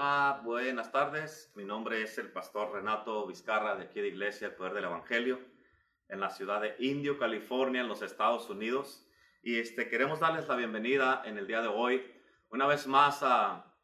Buenas tardes. Mi nombre es el pastor Renato Vizcarra de aquí de Iglesia El Poder del Evangelio en la ciudad de Indio, California, en los Estados Unidos. Y este, queremos darles la bienvenida en el día de hoy, una vez más a,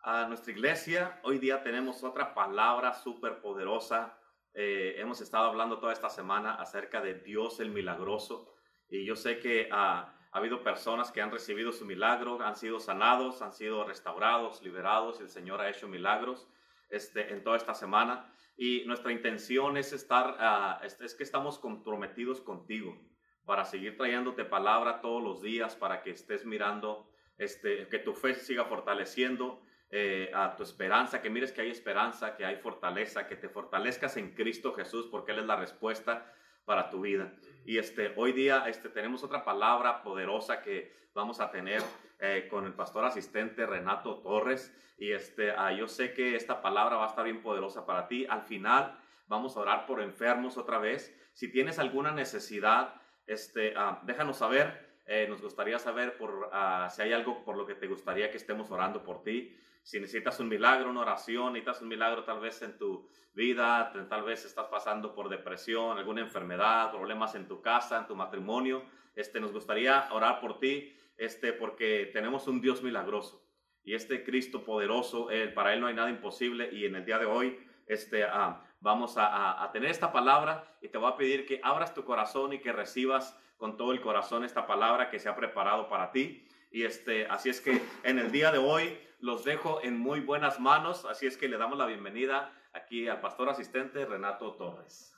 a nuestra iglesia. Hoy día tenemos otra palabra súper poderosa. Eh, hemos estado hablando toda esta semana acerca de Dios el milagroso. Y yo sé que... Uh, ha habido personas que han recibido su milagro, han sido sanados, han sido restaurados, liberados y el Señor ha hecho milagros este, en toda esta semana. Y nuestra intención es estar, uh, es, que estamos comprometidos contigo para seguir trayéndote palabra todos los días, para que estés mirando, este, que tu fe siga fortaleciendo, eh, a tu esperanza, que mires que hay esperanza, que hay fortaleza, que te fortalezcas en Cristo Jesús, porque Él es la respuesta para tu vida. Y este, hoy día este, tenemos otra palabra poderosa que vamos a tener eh, con el pastor asistente Renato Torres. Y este, ah, yo sé que esta palabra va a estar bien poderosa para ti. Al final vamos a orar por enfermos otra vez. Si tienes alguna necesidad, este, ah, déjanos saber. Eh, nos gustaría saber por, ah, si hay algo por lo que te gustaría que estemos orando por ti si necesitas un milagro, una oración, necesitas un milagro tal vez en tu vida, tal vez estás pasando por depresión, alguna enfermedad, problemas en tu casa, en tu matrimonio, este, nos gustaría orar por ti, este, porque tenemos un Dios milagroso y este Cristo poderoso, para Él no hay nada imposible y en el día de hoy este, ah, vamos a, a, tener esta palabra y te voy a pedir que abras tu corazón y que recibas con todo el corazón esta palabra que se ha preparado para ti. Y este, así es que en el día de hoy los dejo en muy buenas manos, así es que le damos la bienvenida aquí al pastor asistente Renato Torres.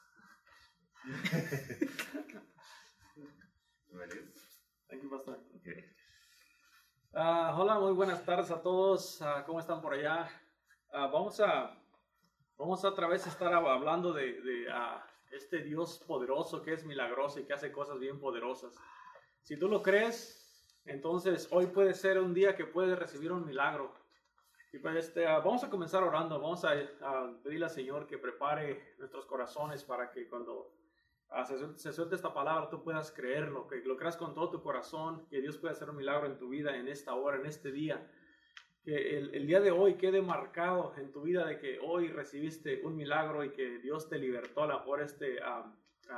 Ah, hola, muy buenas tardes a todos. Ah, ¿Cómo están por allá? Ah, vamos a vamos a otra vez estar hablando de, de este Dios poderoso que es milagroso y que hace cosas bien poderosas. Si tú lo crees, entonces, hoy puede ser un día que puedes recibir un milagro. Y pues este, ah, vamos a comenzar orando. Vamos a, pedirle al Señor que prepare nuestros corazones para que cuando ah, se, suelte esta palabra tú puedas creerlo, que lo creas con todo tu corazón, que Dios puede hacer un milagro en tu vida en esta hora, en este día. Que el, día de hoy quede marcado en tu vida de que hoy recibiste un milagro y que Dios te libertó a por este, ah,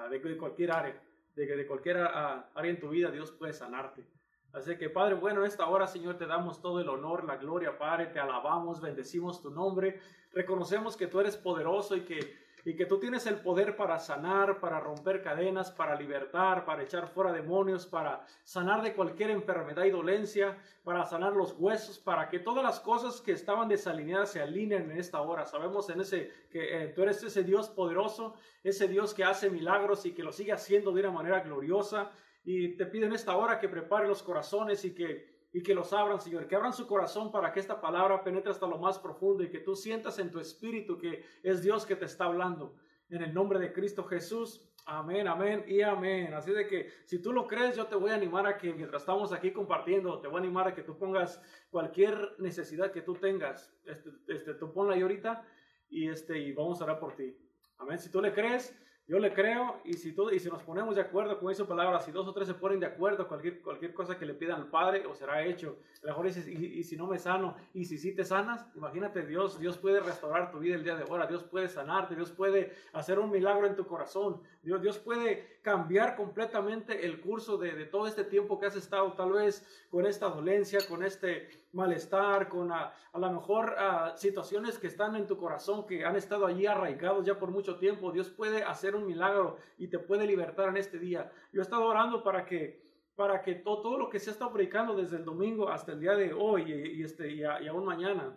de, cualquier área, de que de cualquier área en tu vida Dios puede sanarte. Así que Padre, bueno, en esta hora, Señor, te damos todo el honor, la gloria, Padre, te alabamos, bendecimos tu nombre, reconocemos que tú eres poderoso y que, y que tú tienes el poder para sanar, para romper cadenas, para libertar, para echar fuera demonios, para sanar de cualquier enfermedad y dolencia, para sanar los huesos, para que todas las cosas que estaban desalineadas se alineen en esta hora. Sabemos en ese que eh, tú eres ese Dios poderoso, ese Dios que hace milagros y que lo sigue haciendo de una manera gloriosa. Y te pido en esta hora que prepare los corazones y que, y que los abran, Señor, que abran su corazón para que esta palabra penetre hasta lo más profundo y que tú sientas en tu espíritu que es Dios que te está hablando. En el nombre de Cristo Jesús. Amén, amén y amén. Así de que si tú lo crees, yo te voy a animar a que mientras estamos aquí compartiendo, te voy a animar a que tú pongas cualquier necesidad que tú tengas. Este, este, tú ponla ahí ahorita y, este, y vamos a orar por ti. Amén. Si tú le crees, yo le creo y si, tú, y si nos ponemos de acuerdo con esa palabra, si dos o tres se ponen de acuerdo, cualquier, cualquier cosa que le pidan al Padre o será hecho. A lo mejor dices, y, si no me sano, y si sí te sanas, imagínate Dios, Dios puede restaurar tu vida el día de ahora, Dios puede sanarte, Dios puede hacer un milagro en tu corazón, Dios, Dios puede cambiar completamente el curso de, de todo este tiempo que has estado tal vez con esta dolencia, con este malestar, con a, a lo mejor a, situaciones que están en tu corazón, que han estado allí arraigados ya por mucho tiempo. Dios puede hacer un milagro y te puede libertar en este día. Yo he estado orando para que para que todo, todo lo que se estado predicando desde el domingo hasta el día de hoy y, este, y, aún mañana,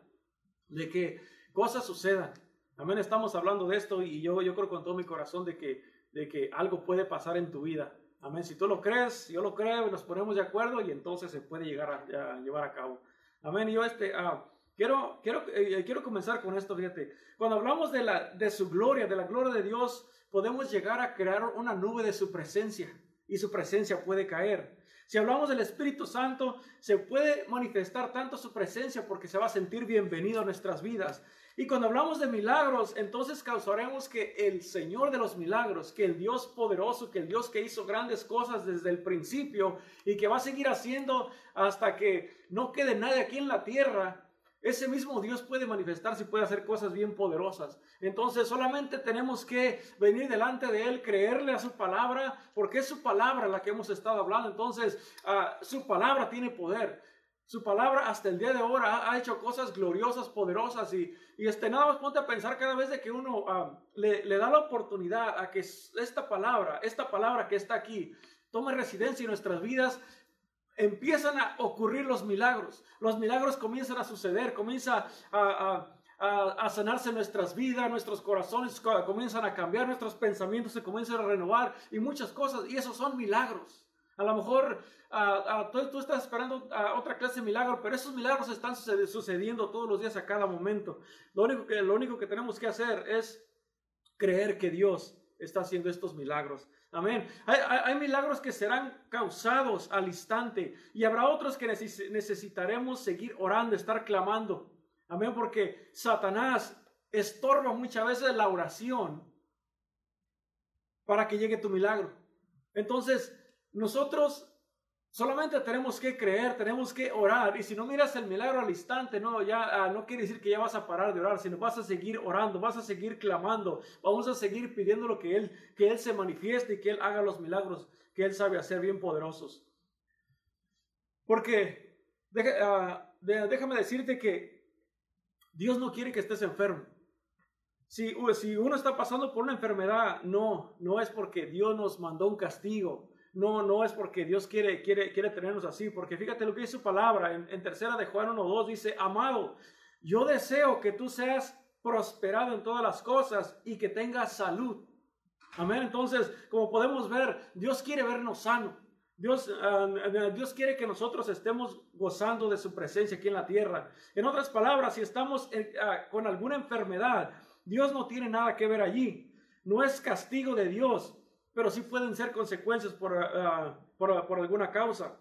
de que cosas sucedan. También estamos hablando de esto y yo, yo creo con todo mi corazón de que, de que algo puede pasar en tu vida. Amén. Si tú lo crees, yo lo creo y nos ponemos de acuerdo y entonces se puede llegar a, a llevar a cabo. Amén. yo este, ah, quiero, quiero, eh, quiero comenzar con esto, fíjate. Cuando hablamos de, la, de su gloria, de la gloria de Dios, podemos llegar a crear una nube de su presencia y su presencia puede caer. Si hablamos del Espíritu Santo, se puede manifestar tanto su presencia porque se va a sentir bienvenido a nuestras vidas. Y cuando hablamos de milagros, entonces causaremos que el Señor de los milagros, que el Dios poderoso, que el Dios que hizo grandes cosas desde el principio y que va a seguir haciendo hasta que no quede nadie aquí en la tierra, ese mismo Dios puede manifestarse y puede hacer cosas bien poderosas. Entonces solamente tenemos que venir delante de Él, creerle a su palabra, porque es su palabra la que hemos estado hablando. Entonces ah, su palabra tiene poder. Su palabra hasta el día de hoy ha, hecho cosas gloriosas, poderosas y, y, este, nada más ponte a pensar cada vez de que uno ah, le da la oportunidad a que esta palabra, esta palabra que está aquí, tome residencia en nuestras vidas, empiezan a ocurrir los milagros. Los milagros comienzan a suceder, comienza a, sanarse nuestras vidas, nuestros corazones comienzan a cambiar, nuestros pensamientos se comienzan a renovar y muchas cosas. Y esos son milagros. A lo mejor tú, estás esperando otra clase de milagro, pero esos milagros están sucediendo todos los días a cada momento. Lo único que, lo único que tenemos que hacer es creer que Dios está haciendo estos milagros. Amén. Hay, milagros que serán causados al instante y habrá otros que necesitaremos seguir orando, estar clamando. Amén, porque Satanás estorba muchas veces la oración para que llegue tu milagro. Entonces, nosotros Solamente tenemos que creer, tenemos que orar. Y si no miras el milagro al instante, no, ya ah, no quiere decir que ya vas a parar de orar, sino vas a seguir orando, vas a seguir clamando, vamos a seguir pidiendo lo que Él, que Él se manifieste y que Él haga los milagros que Él sabe hacer bien poderosos. Porque ah, déjame decirte que Dios no quiere que estés enfermo. Si, si uno está pasando por una enfermedad, no, no es porque Dios nos mandó un castigo no, no es porque Dios quiere, quiere, quiere tenernos así, porque fíjate lo que dice su palabra en, tercera de Juan 1.2, dice, amado, yo deseo que tú seas prosperado en todas las cosas y que tengas salud. Amén. Entonces, como podemos ver, Dios quiere vernos sano. Dios, ah, Dios quiere que nosotros estemos gozando de su presencia aquí en la tierra. En otras palabras, si estamos ah, con alguna enfermedad, Dios no tiene nada que ver allí. No es castigo de Dios, pero sí pueden ser consecuencias por, ah, por, por alguna causa.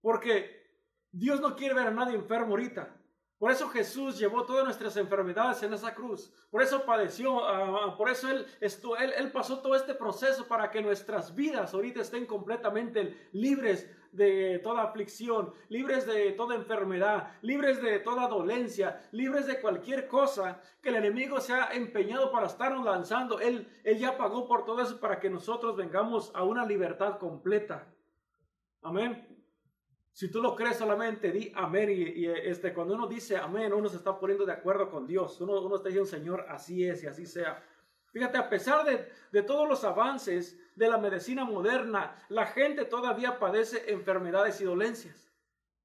Porque Dios no quiere ver a nadie enfermo ahorita. Por eso Jesús llevó todas nuestras enfermedades en esa cruz. Por eso padeció, ah, por eso él, él, él, pasó todo este proceso para que nuestras vidas ahorita estén completamente libres de toda aflicción, libres de toda enfermedad, libres de toda dolencia, libres de cualquier cosa que el enemigo se ha empeñado para estarnos lanzando. Él, él ya pagó por todo eso para que nosotros vengamos a una libertad completa. Amén. Si tú lo crees solamente, di amén. Y, este, cuando uno dice amén, uno se está poniendo de acuerdo con Dios. Uno, uno está diciendo, Señor, así es y así sea. Fíjate, a pesar de, de, todos los avances de la medicina moderna, la gente todavía padece enfermedades y dolencias.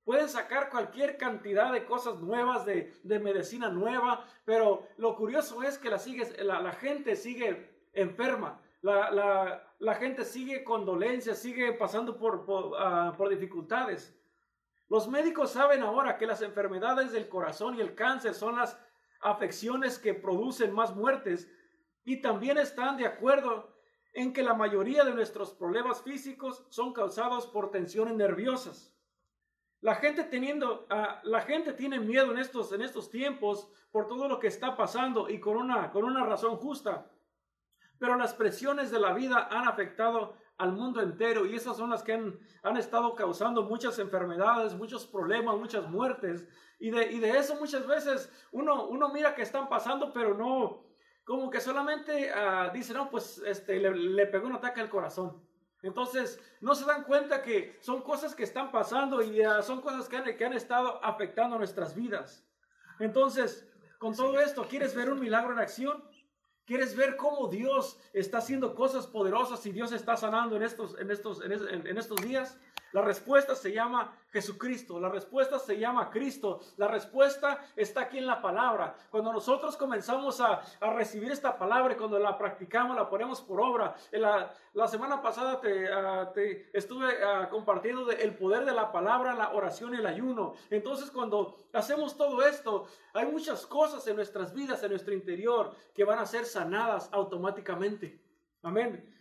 Pueden sacar cualquier cantidad de cosas nuevas, de, de medicina nueva, pero lo curioso es que la, gente sigue enferma. La, la, gente sigue con dolencias, sigue pasando por, ah, por dificultades. Los médicos saben ahora que las enfermedades del corazón y el cáncer son las afecciones que producen más muertes y también están de acuerdo en que la mayoría de nuestros problemas físicos son causados por tensiones nerviosas. La gente teniendo, ah, la gente tiene miedo en estos, en estos tiempos por todo lo que está pasando y con una, con una razón justa. Pero las presiones de la vida han afectado al mundo entero y esas son las que han, han estado causando muchas enfermedades, muchos problemas, muchas muertes. Y de, y de eso muchas veces uno, uno mira que están pasando, pero no, como que solamente uh, dice, no, pues este, le, pegó un ataque al corazón. Entonces, no se dan cuenta que son cosas que están pasando y uh, son cosas que han, que han estado afectando nuestras vidas. Entonces, con todo esto, ¿quieres ver un milagro en acción? ¿Quieres ver cómo Dios está haciendo cosas poderosas y Dios está sanando en estos, en estos, en, estos días? La respuesta se llama Jesucristo, la respuesta se llama Cristo, la respuesta está aquí en la palabra. Cuando nosotros comenzamos a, recibir esta palabra cuando la practicamos, la ponemos por obra. la, semana pasada te, ah, estuve uh, compartiendo el poder de la palabra, la oración y el ayuno. Entonces cuando hacemos todo esto, hay muchas cosas en nuestras vidas, en nuestro interior, que van a ser sanadas automáticamente. Amén.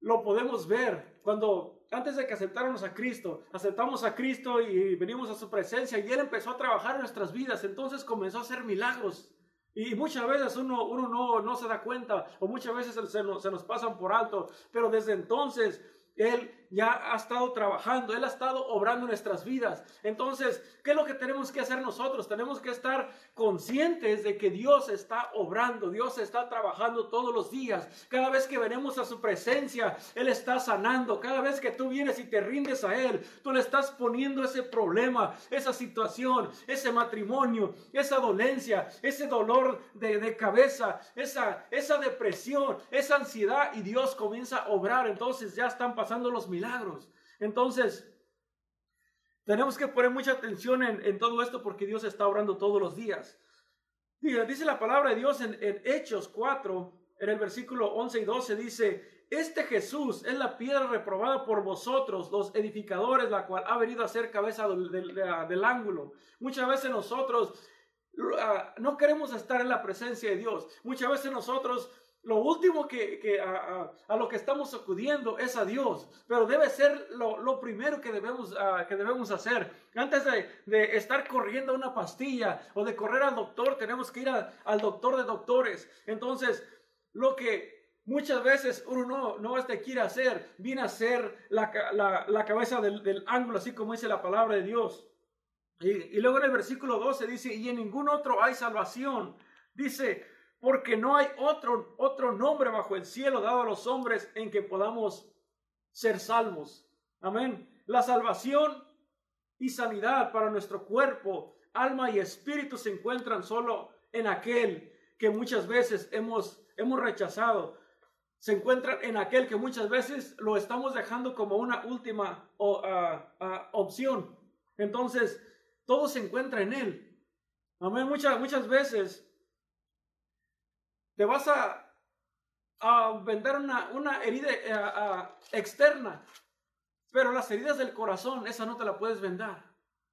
Lo podemos ver cuando antes de que aceptáramos a Cristo, aceptamos a Cristo y venimos a su presencia y Él empezó a trabajar en nuestras vidas, entonces comenzó a hacer milagros. Y muchas veces uno, uno no, no se da cuenta o muchas veces se nos, se nos pasan por alto, pero desde entonces Él ya ha estado trabajando, Él ha estado obrando nuestras vidas. Entonces, ¿qué es lo que tenemos que hacer nosotros? Tenemos que estar conscientes de que Dios está obrando, Dios está trabajando todos los días. Cada vez que venimos a su presencia, Él está sanando. Cada vez que tú vienes y te rindes a Él, tú le estás poniendo ese problema, esa situación, ese matrimonio, esa dolencia, ese dolor de, de cabeza, esa, esa depresión, esa ansiedad y Dios comienza a obrar. Entonces ya están pasando los milagros. Entonces, tenemos que poner mucha atención en, todo esto porque Dios está obrando todos los días. Dice la palabra de Dios en, Hechos 4, en el versículo 11 y 12, dice, este Jesús es la piedra reprobada por vosotros, los edificadores, la cual ha venido a ser cabeza del, del ángulo. Muchas veces nosotros ah, no queremos estar en la presencia de Dios. Muchas veces nosotros lo último que, a, lo que estamos acudiendo es a Dios, pero debe ser lo, primero que debemos, ah, que debemos hacer. Antes de, estar corriendo una pastilla o de correr al doctor, tenemos que ir al doctor de doctores. Entonces, lo que muchas veces uno no, no este quiere hacer, viene a ser la, cabeza del, ángulo, así como dice la palabra de Dios. Y, y luego en el versículo 12 dice, y en ningún otro hay salvación. Dice, porque no hay otro, otro nombre bajo el cielo dado a los hombres en que podamos ser salvos. Amén. La salvación y sanidad para nuestro cuerpo, alma y espíritu se encuentran solo en aquel que muchas veces hemos, hemos rechazado. Se encuentran en aquel que muchas veces lo estamos dejando como una última opción. Entonces, todo se encuentra en Él. Amén. Muchas, muchas veces te vas a, vender una, herida eh, externa, pero las heridas del corazón, esa no te la puedes vender.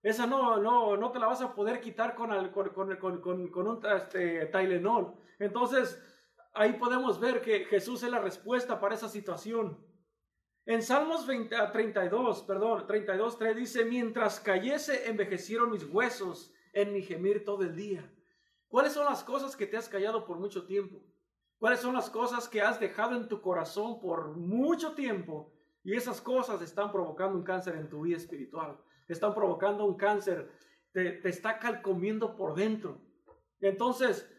Esa no, no, no te la vas a poder quitar con, con, un este, Tylenol. Entonces, ahí podemos ver que Jesús es la respuesta para esa situación. En Salmos 20, 32, perdón, 32, 3 dice, mientras cayese envejecieron mis huesos en mi gemir todo el día. ¿Cuáles son las cosas que te has callado por mucho tiempo? ¿Cuáles son las cosas que has dejado en tu corazón por mucho tiempo? Y esas cosas están provocando un cáncer en tu vida espiritual. Están provocando un cáncer. Te, te está calcomiendo por dentro. Entonces,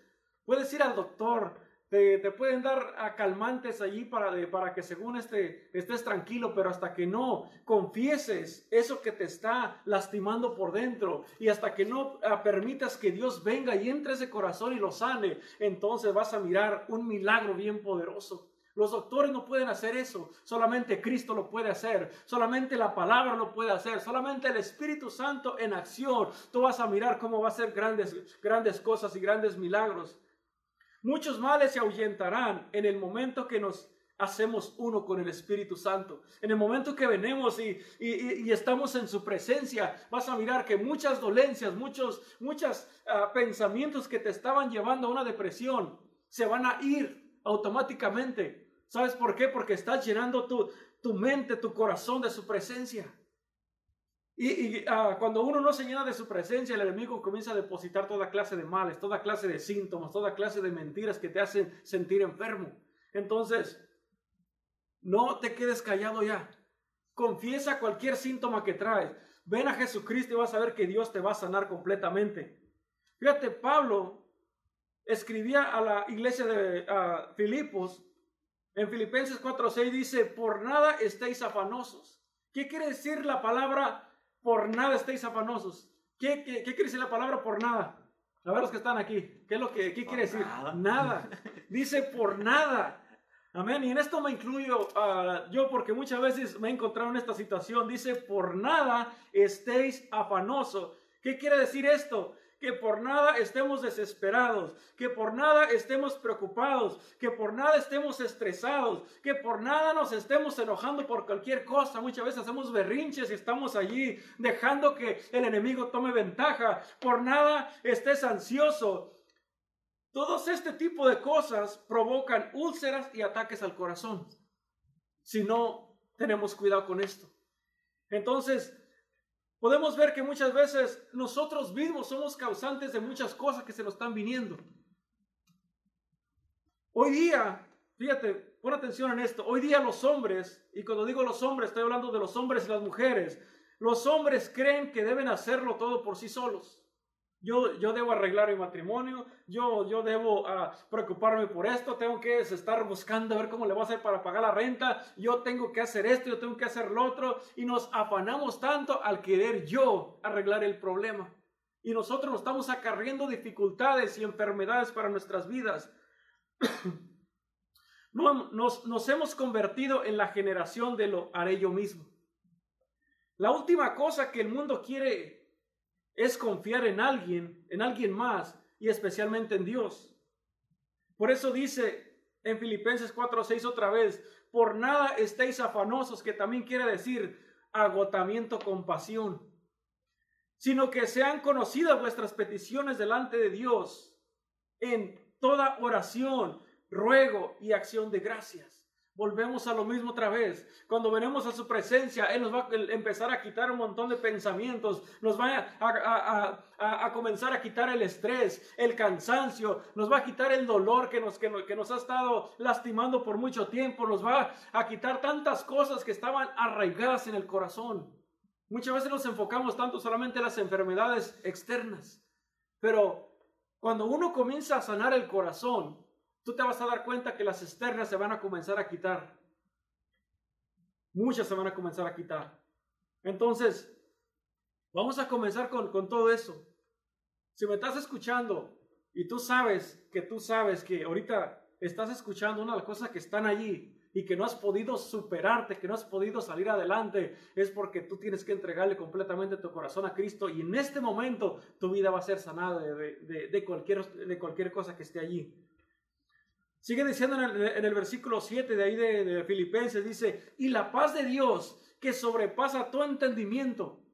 puedes ir al doctor, te, pueden dar calmantes allí para, para que según este, estés tranquilo, pero hasta que no confieses eso que te está lastimando por dentro y hasta que no ah, permitas que Dios venga y entre ese corazón y lo sane, entonces vas a mirar un milagro bien poderoso. Los doctores no pueden hacer eso, solamente Cristo lo puede hacer, solamente la palabra lo puede hacer, solamente el Espíritu Santo en acción. Tú vas a mirar cómo va a hacer grandes, grandes cosas y grandes milagros. Muchos males se ahuyentarán en el momento que nos hacemos uno con el Espíritu Santo. En el momento que venimos y, estamos en su presencia, vas a mirar que muchas dolencias, muchos muchos ah, pensamientos que te estaban llevando a una depresión se van a ir automáticamente. ¿Sabes por qué? Porque estás llenando tu, tu mente, tu corazón de su presencia. Y, ah, cuando uno no se llena de su presencia, el enemigo comienza a depositar toda clase de males, toda clase de síntomas, toda clase de mentiras que te hacen sentir enfermo. Entonces, no te quedes callado ya. Confiesa cualquier síntoma que traes. Ven a Jesucristo y vas a ver que Dios te va a sanar completamente. Fíjate, Pablo escribía a la iglesia de Filipos, en Filipenses 4:6 dice, por nada estéis afanosos. ¿Qué quiere decir la palabra por nada estéis afanosos. ¿Qué, qué, quiere decir la palabra por nada? A ver los que están aquí. ¿Qué es lo que qué quiere decir? Nada. Dice por nada. Amén. Y en esto me incluyo uh, yo porque muchas veces me he encontrado en esta situación. Dice por nada estéis afanosos. ¿Qué quiere decir esto? Que por nada estemos desesperados, que por nada estemos preocupados, que por nada estemos estresados, que por nada nos estemos enojando por cualquier cosa. Muchas veces hacemos berrinches y estamos allí dejando que el enemigo tome ventaja. Por nada estés ansioso. Todos este tipo de cosas provocan úlceras y ataques al corazón. Si no tenemos cuidado con esto. Entonces, podemos ver que muchas veces nosotros mismos somos causantes de muchas cosas que se nos están viniendo. Hoy día, fíjate, pon atención en esto. Hoy día los hombres, y cuando digo los hombres, estoy hablando de los hombres y las mujeres, los hombres creen que deben hacerlo todo por sí solos. Yo, yo debo arreglar mi matrimonio, yo, yo debo ah, preocuparme por esto, tengo que estar buscando a ver cómo le voy a hacer para pagar la renta, yo tengo que hacer esto, yo tengo que hacer lo otro, y nos afanamos tanto al querer yo arreglar el problema. Y nosotros nos estamos acarriendo dificultades y enfermedades para nuestras vidas. nos, nos hemos convertido en la generación de lo haré yo mismo. La última cosa que el mundo quiere es confiar en alguien, en alguien más y especialmente en Dios. Por eso dice en Filipenses 4:6 otra vez, por nada estéis afanosos, que también quiere decir agotamiento, compasión, sino que sean conocidas vuestras peticiones delante de Dios en toda oración, ruego y acción de gracias. Volvemos a lo mismo otra vez. Cuando venimos a su presencia, Él nos va a empezar a quitar un montón de pensamientos, nos va a, comenzar a quitar el estrés, el cansancio, nos va a quitar el dolor que nos, que, nos ha estado lastimando por mucho tiempo, nos va a quitar tantas cosas que estaban arraigadas en el corazón. Muchas veces nos enfocamos tanto solamente en las enfermedades externas, pero cuando uno comienza a sanar el corazón, tú te vas a dar cuenta que las externas se van a comenzar a quitar. Muchas se van a comenzar a quitar. Entonces, vamos a comenzar con, todo eso. Si me estás escuchando y tú sabes que tú sabes que ahorita estás escuchando una de las cosas que están allí y que no has podido superarte, que no has podido salir adelante, es porque tú tienes que entregarle completamente tu corazón a Cristo y en este momento tu vida va a ser sanada de cualquier, de cualquier cosa que esté allí. Sigue diciendo en el, versículo 7 de ahí de, Filipenses, dice, y la paz de Dios que sobrepasa todo entendimiento,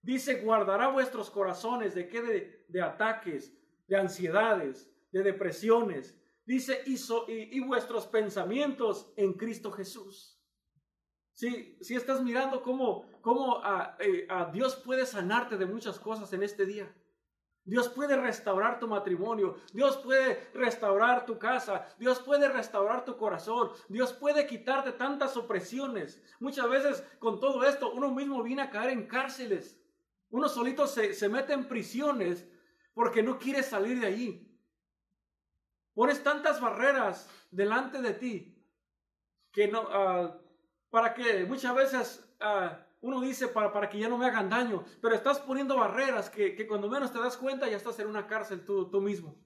dice, guardará vuestros corazones de qué de, ataques, de ansiedades, de depresiones, dice, y, y, vuestros pensamientos en Cristo Jesús. Si, si estás mirando cómo, cómo a, eh, a Dios puede sanarte de muchas cosas en este día. Dios puede restaurar tu matrimonio, Dios puede restaurar tu casa, Dios puede restaurar tu corazón, Dios puede quitarte tantas opresiones. Muchas veces con todo esto uno mismo viene a caer en cárceles, uno solito se, mete en prisiones porque no quiere salir de allí. Pones tantas barreras delante de ti que no, ah, para que muchas veces uh, uno dice para, para que ya no me hagan daño, pero estás poniendo barreras que, que cuando menos te das cuenta ya estás en una cárcel tú, tú mismo.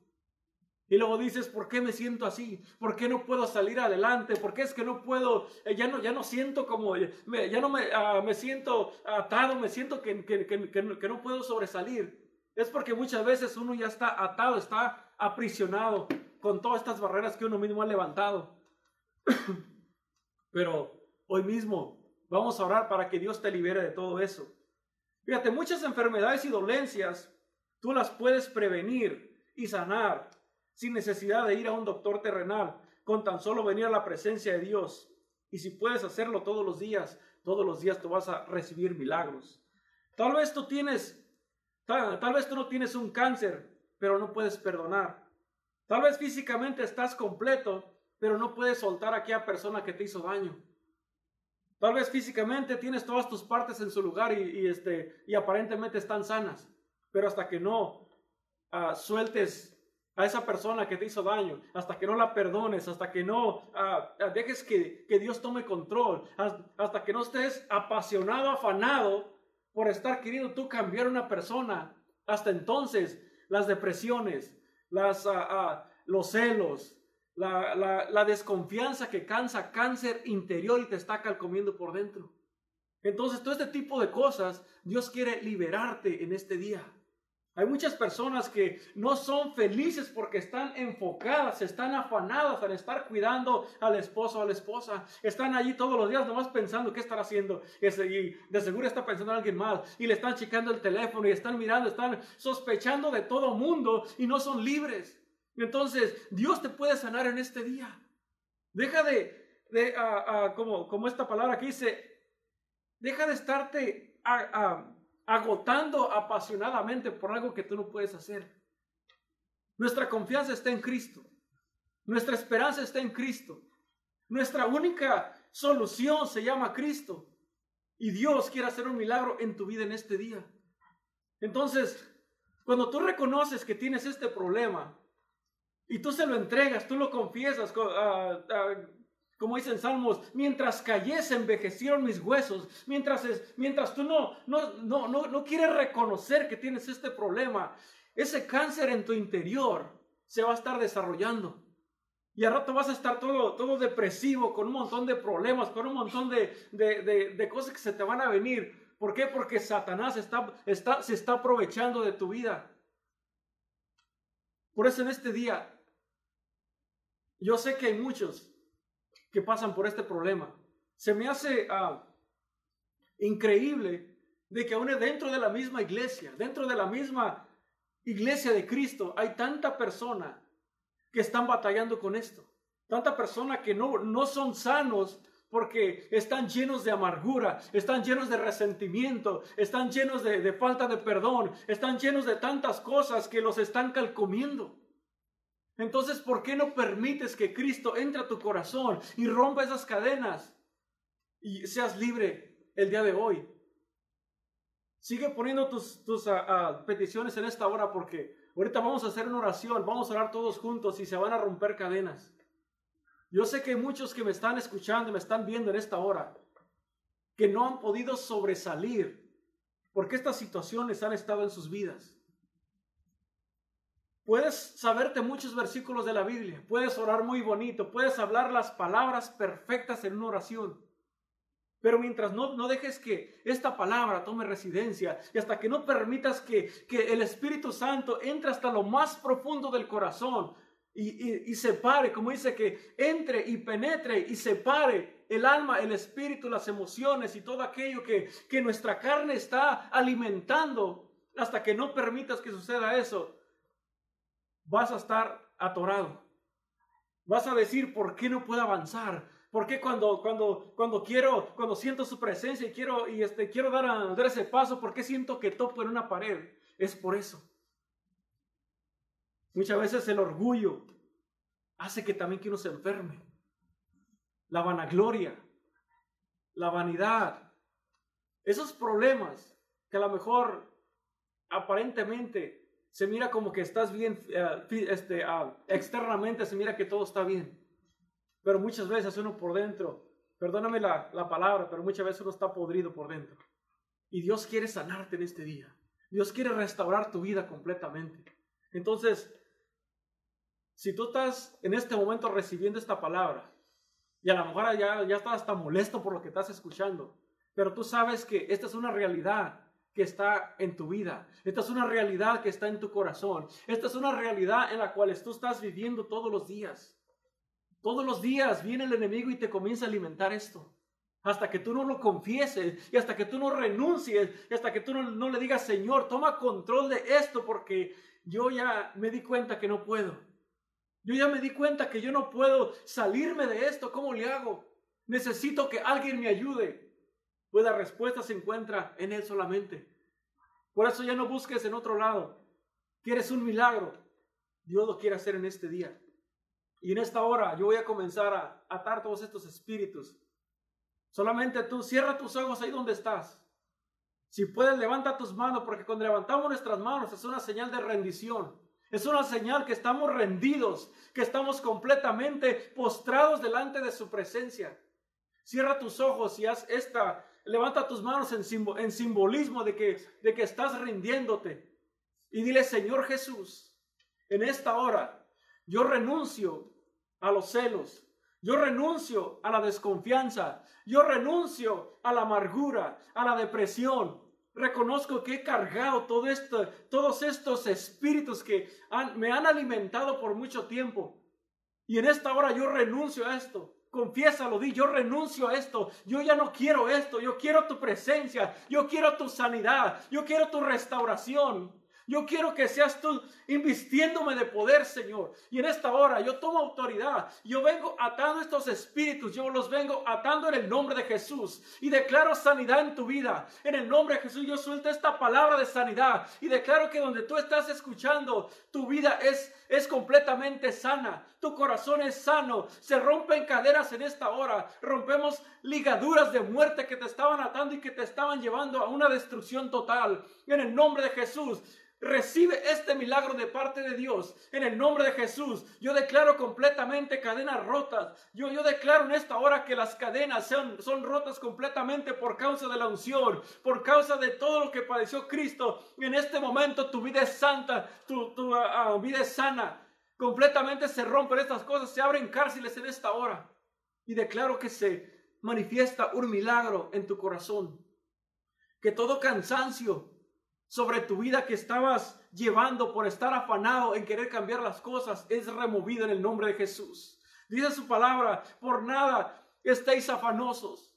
Y luego dices, ¿por qué me siento así? ¿Por qué no puedo salir adelante? ¿Por qué es que no puedo, eh, ya, no, ya no siento como, eh, ya no me, ah, me siento atado, me siento que, que, que, que, no puedo sobresalir? Es porque muchas veces uno ya está atado, está aprisionado con todas estas barreras que uno mismo ha levantado. Pero hoy mismo Vamos a orar para que Dios te libere de todo eso. Fíjate, muchas enfermedades y dolencias tú las puedes prevenir y sanar sin necesidad de ir a un doctor terrenal, con tan solo venir a la presencia de Dios. Y si puedes hacerlo todos los días, todos los días tú vas a recibir milagros. Tal vez tú tienes, tal, vez tú no tienes un cáncer, pero no puedes perdonar. Tal vez físicamente estás completo, pero no puedes soltar a aquella persona que te hizo daño. Tal vez físicamente tienes todas tus partes en su lugar y, este, y aparentemente están sanas, pero hasta que no ah, sueltes a esa persona que te hizo daño, hasta que no la perdones, hasta que no ah, ah, dejes que, que, Dios tome control, hasta que no estés apasionado, afanado por estar queriendo tú cambiar una persona, hasta entonces las depresiones, las, los celos, la, desconfianza que cansa cáncer interior y te está calcomiendo por dentro. Entonces, todo este tipo de cosas, Dios quiere liberarte en este día. Hay muchas personas que no son felices porque están enfocadas, están afanadas al estar cuidando al esposo o a la esposa. Están allí todos los días nomás pensando qué estar haciendo. Y de seguro está pensando en alguien más. Y le están checando el teléfono y están mirando, están sospechando de todo mundo y no son libres. Entonces, Dios te puede sanar en este día. Deja de, de como, como esta palabra que dice, deja de estarte agotando apasionadamente por algo que tú no puedes hacer. Nuestra confianza está en Cristo. Nuestra esperanza está en Cristo. Nuestra única solución se llama Cristo. Y Dios quiere hacer un milagro en tu vida en este día. Entonces, cuando tú reconoces que tienes este problema y tú se lo entregas, tú lo confiesas, ah, ah, como dicen Salmos, mientras cayese envejecieron mis huesos, mientras, mientras tú no, no, no, no, no quieres reconocer que tienes este problema, ese cáncer en tu interior se va a estar desarrollando. Y al rato vas a estar todo, todo depresivo, con un montón de problemas, con un montón de, de, cosas que se te van a venir. ¿Por qué? Porque Satanás está, está, se está aprovechando de tu vida. Por eso en este día, yo sé que hay muchos que pasan por este problema. Se me hace ah, increíble de que aún dentro de la misma iglesia, dentro de la misma iglesia de Cristo, hay tanta persona que están batallando con esto. Tanta persona que no, no son sanos porque están llenos de amargura, están llenos de resentimiento, están llenos de, de, falta de perdón, están llenos de tantas cosas que los están calcomiendo. Entonces, ¿por qué no permites que Cristo entre a tu corazón y rompa esas cadenas y seas libre el día de hoy? Sigue poniendo tus, tus ah, ah, peticiones en esta hora porque Ahorita vamos a hacer una oración, vamos a orar todos juntos y se van a romper cadenas. Yo sé que hay muchos que me están escuchando me están viendo en esta hora que no han podido sobresalir porque estas situaciones han estado en sus vidas. Puedes saberte muchos versículos de la Biblia, puedes orar muy bonito, puedes hablar las palabras perfectas en una oración. Pero mientras no, no dejes que esta palabra tome residencia y hasta que no permitas que, que el Espíritu Santo entre hasta lo más profundo del corazón y, y, separe, como dice, que entre y penetre y separe el alma, el espíritu, las emociones y todo aquello que, que nuestra carne está alimentando, hasta que no permitas que suceda eso, vas a estar atorado. Vas a decir, ¿por qué no puedo avanzar? ¿Por qué cuando, cuando, cuando quiero, cuando siento su presencia y quiero, y este, quiero dar, dar ese paso, por qué siento que topo en una pared? Es por eso. Muchas veces el orgullo hace que también que uno se enferme. La vanagloria, la vanidad, esos problemas que a lo mejor aparentemente se mira como que estás bien, eh, este, ah, externamente se mira que todo está bien. Pero muchas veces uno por dentro, perdóname la, la palabra, pero muchas veces uno está podrido por dentro. Y Dios quiere sanarte en este día. Dios quiere restaurar tu vida completamente. Entonces, si tú estás en este momento recibiendo esta palabra, y a lo mejor ya, ya estás hasta molesto por lo que estás escuchando, pero tú sabes que esta es una realidad está en tu vida. Esta es una realidad que está en tu corazón. Esta es una realidad en la cual tú estás viviendo todos los días. Todos los días viene el enemigo y te comienza a alimentar esto. Hasta que tú no lo confieses y hasta que tú no renuncies y hasta que tú no, le digas, Señor, toma control de esto porque yo ya me di cuenta que no puedo. Yo ya me di cuenta que yo no puedo salirme de esto. ¿Cómo le hago? Necesito que alguien me ayude. Pues la respuesta se encuentra en Él solamente. Por eso ya no busques en otro lado. ¿Quieres un milagro? Dios lo quiere hacer en este día. Y en esta hora yo voy a comenzar a atar todos estos espíritus. Solamente tú cierra tus ojos ahí donde estás. Si puedes, levanta tus manos, porque cuando levantamos nuestras manos es una señal de rendición. Es una señal que estamos rendidos, que estamos completamente postrados delante de su presencia. Cierra tus ojos y haz esta, levanta tus manos en, simbolismo de que, de que estás rindiéndote. Y dile, Señor Jesús, en esta hora yo renuncio a los celos. Yo renuncio a la desconfianza. Yo renuncio a la amargura, a la depresión. Reconozco que he cargado todos estos espíritus que me han alimentado por mucho tiempo. Y en esta hora yo renuncio a esto. Confiésalo, di, yo renuncio a esto. Yo ya no quiero esto. Yo quiero tu presencia. Yo quiero tu sanidad. Yo quiero tu restauración. Yo quiero que seas tú invistiéndome de poder, Señor. Y en esta hora yo tomo autoridad. Yo vengo atando estos espíritus. Yo los vengo atando en el nombre de Jesús. Y declaro sanidad en tu vida. En el nombre de Jesús yo suelto esta palabra de sanidad. Y declaro que donde tú estás escuchando, tu vida es es completamente sana. Tu corazón es sano. Se rompen cadenas en esta hora. Rompemos ligaduras de muerte que te estaban atando y que te estaban llevando a una destrucción total. En el nombre de Jesús. Recibe este milagro de parte de Dios. En el nombre de Jesús, yo declaro completamente cadenas rotas. Yo, yo declaro en esta hora que las cadenas son, son rotas completamente por causa de la unción, por causa de todo lo que padeció Cristo. En este momento tu vida es santa, tu, tu ah, ah, vida es sana. Completamente se rompen estas cosas, se abren cárceles en esta hora. Y declaro que se manifiesta un milagro en tu corazón. Que todo cansancio, sobre tu vida que estabas llevando por estar afanado en querer cambiar las cosas es removida en el nombre de Jesús. Dice su palabra, por nada estéis afanosos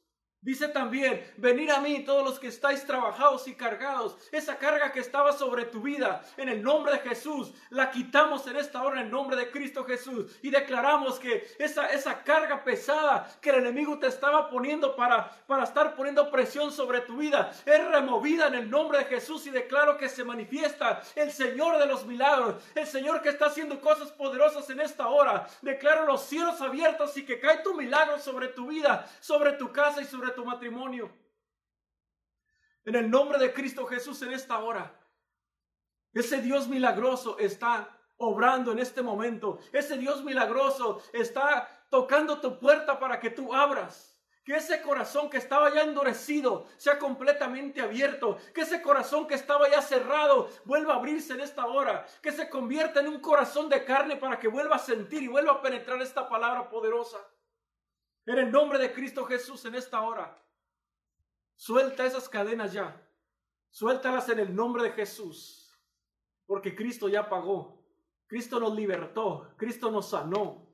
Dice también, venid a mí todos los que estáis trabajados y cargados. Esa carga que estaba sobre tu vida, en el nombre de Jesús, la quitamos en esta hora en el nombre de Cristo Jesús. Y declaramos que esa, esa carga pesada que el enemigo te estaba poniendo para, para estar poniendo presión sobre tu vida, es removida en el nombre de Jesús. Y declaro que se manifiesta el Señor de los milagros, el Señor que está haciendo cosas poderosas en esta hora. Declaro los cielos abiertos y que cae tu milagro sobre tu vida, sobre tu casa y sobre tu matrimonio. En el nombre de Cristo Jesús en esta hora. Ese Dios milagroso está obrando en este momento. Ese Dios milagroso está tocando tu puerta para que tú abras. Que ese corazón que estaba ya endurecido sea completamente abierto. Que ese corazón que estaba ya cerrado vuelva a abrirse en esta hora. Que se convierta en un corazón de carne para que vuelva a sentir y vuelva a penetrar esta palabra poderosa. En el nombre de Cristo Jesús en esta hora. Suelta esas cadenas ya. Suéltalas en el nombre de Jesús. Porque Cristo ya pagó. Cristo nos libertó. Cristo nos sanó.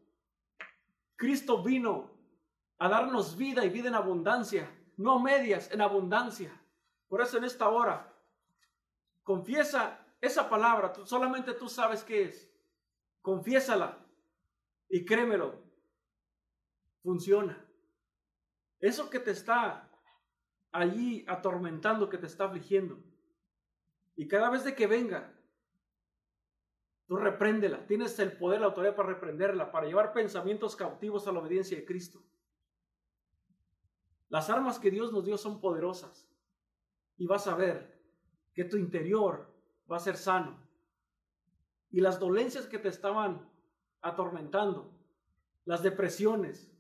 Cristo vino a darnos vida y vida en abundancia. No medias, en abundancia. Por eso en esta hora, confiesa esa palabra. solamente tú sabes qué es. Confiésala. Y créemelo, funciona. Eso que te está allí atormentando, que te está afligiendo. Y cada vez de que venga, tú repréndela. Tienes el poder, la autoridad para reprenderla, para llevar pensamientos cautivos a la obediencia de Cristo. Las armas que Dios nos dio son poderosas. Y vas a ver que tu interior va a ser sano. Y las dolencias que te estaban atormentando, las depresiones,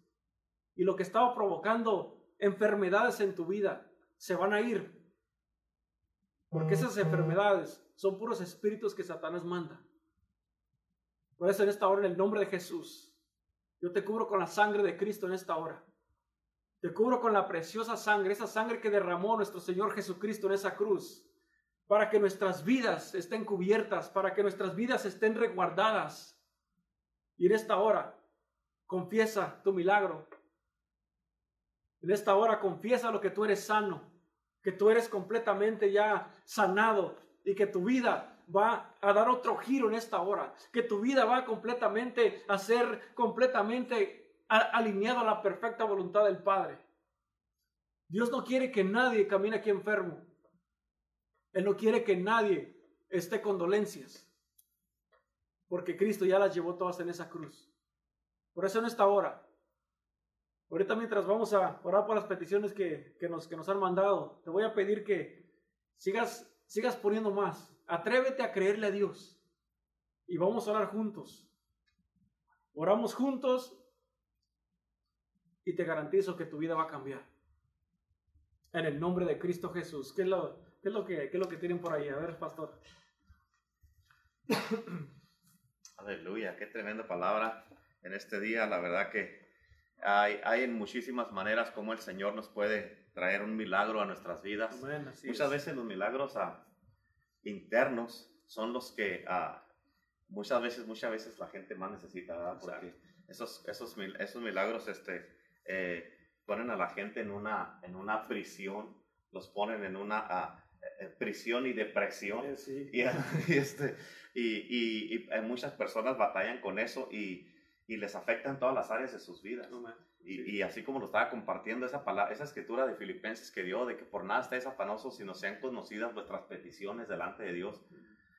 y lo que estaba provocando enfermedades en tu vida se van a ir. Porque esas enfermedades son puros espíritus que Satanás manda. Por eso en esta hora, en el nombre de Jesús, yo te cubro con la sangre de Cristo en esta hora. Te cubro con la preciosa sangre, esa sangre que derramó nuestro Señor Jesucristo en esa cruz, para que nuestras vidas estén cubiertas, para que nuestras vidas estén resguardadas. Y en esta hora, confiesa tu milagro, en esta hora confiesa lo que tú eres sano, que tú eres completamente ya sanado y que tu vida va a dar otro giro en esta hora, que tu vida va completamente a ser completamente alineado a la perfecta voluntad del Padre. Dios no quiere que nadie camine aquí enfermo. Él no quiere que nadie esté con dolencias, porque Cristo ya las llevó todas en esa cruz. Por eso en esta hora Ahorita mientras vamos a orar por las peticiones que, nos, que nos han mandado, te voy a pedir que sigas, sigas poniendo más. Atrévete a creerle a Dios. Y vamos a orar juntos. Oramos juntos y te garantizo que tu vida va a cambiar. En el nombre de Cristo Jesús. ¿Qué es lo, qué es lo, que, qué es lo que tienen por ahí? A ver, pastor. Aleluya, qué tremenda palabra en este día. La verdad que hay, hay en muchísimas maneras como el Señor nos puede traer un milagro a nuestras vidas. muchas veces los milagros ah, internos son los que ah, muchas veces, muchas veces la gente más necesita, porque esos, esos, esos milagros este, eh, ponen a la gente en una, en una prisión, los ponen en una eh, eh, prisión y depresión. Y, este, y, y, muchas personas batallan con eso y y les afecta en todas las áreas de sus vidas. y, y, así como lo estaba compartiendo esa, palabra, esa escritura de Filipenses que dio, de que por nada estáis afanosos, sino sean conocidas vuestras peticiones delante de Dios.